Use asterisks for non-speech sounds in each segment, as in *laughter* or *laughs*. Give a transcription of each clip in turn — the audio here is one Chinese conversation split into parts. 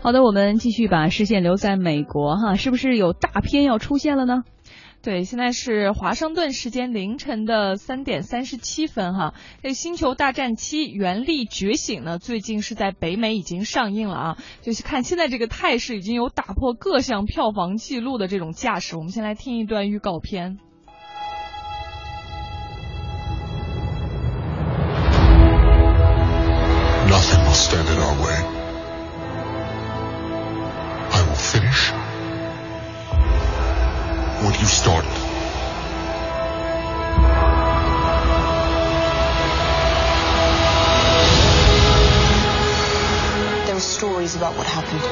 好的，我们继续把视线留在美国哈，是不是有大片要出现了呢？对，现在是华盛顿时间凌晨的三点三十七分哈。这《星球大战七：原力觉醒》呢，最近是在北美已经上映了啊。就是看现在这个态势，已经有打破各项票房记录的这种架势。我们先来听一段预告片。Nothing will stand in our way. What you started. There were stories about what happened.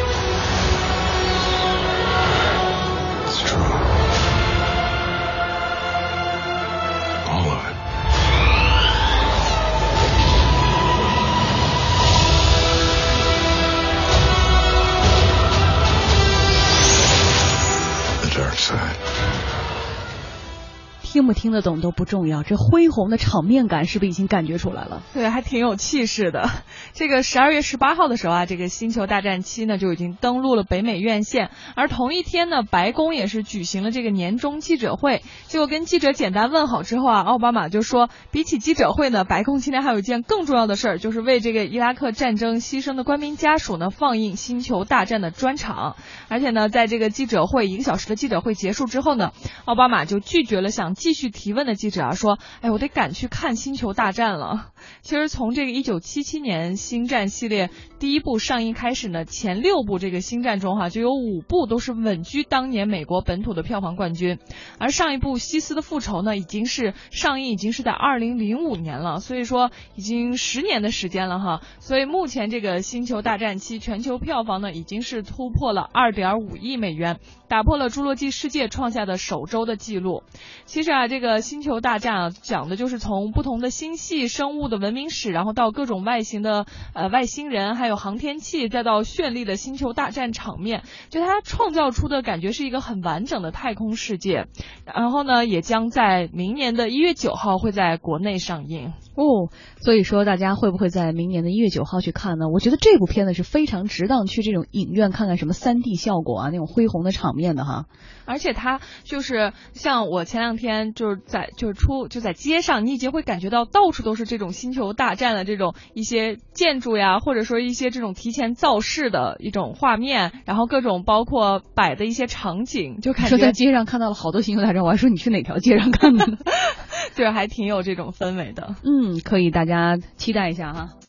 听不听得懂都不重要，这恢宏的场面感是不是已经感觉出来了？对，还挺有气势的。这个十二月十八号的时候啊，这个《星球大战七》呢就已经登陆了北美院线，而同一天呢，白宫也是举行了这个年终记者会。结果跟记者简单问好之后啊，奥巴马就说，比起记者会呢，白宫今天还有一件更重要的事儿，就是为这个伊拉克战争牺牲的官兵家属呢放映《星球大战》的专场。而且呢，在这个记者会一个小时的记者会结束之后呢，奥巴马就拒绝了想继续提问的记者啊，说：“哎，我得赶去看《星球大战》了。”其实从这个一九七七年《星战》系列第一部上映开始呢，前六部这个《星战》中哈就有五部都是稳居当年美国本土的票房冠军，而上一部《西斯的复仇》呢，已经是上映已经是在二零零五年了，所以说已经十年的时间了哈。所以目前这个《星球大战七》全球票房呢，已经是突破了二点五亿美元，打破了《侏罗纪世界》创下的首周的记录。其实啊，这个《星球大战》啊，讲的就是从不同的星系生物的文明史，然后到各种外形的呃外星人，还有航天器，再到绚丽的星球大战场面，就它创造出的感觉是一个很完整的太空世界。然后呢，也将在明年的一月九号会在国内上映。哦，所以说大家会不会在明年的一月九号去看呢？我觉得这部片子是非常值当去这种影院看看什么三 D 效果啊，那种恢宏的场面的哈。而且它就是像我前两天就是在就是出就在街上，你已经会感觉到到处都是这种星球大战的这种一些建筑呀，或者说一些这种提前造势的一种画面，然后各种包括摆的一些场景，就感说在街上看到了好多星球大战，我还说你去哪条街上看的呢？*laughs* *laughs* 对，还挺有这种氛围的。嗯，可以，大家期待一下哈。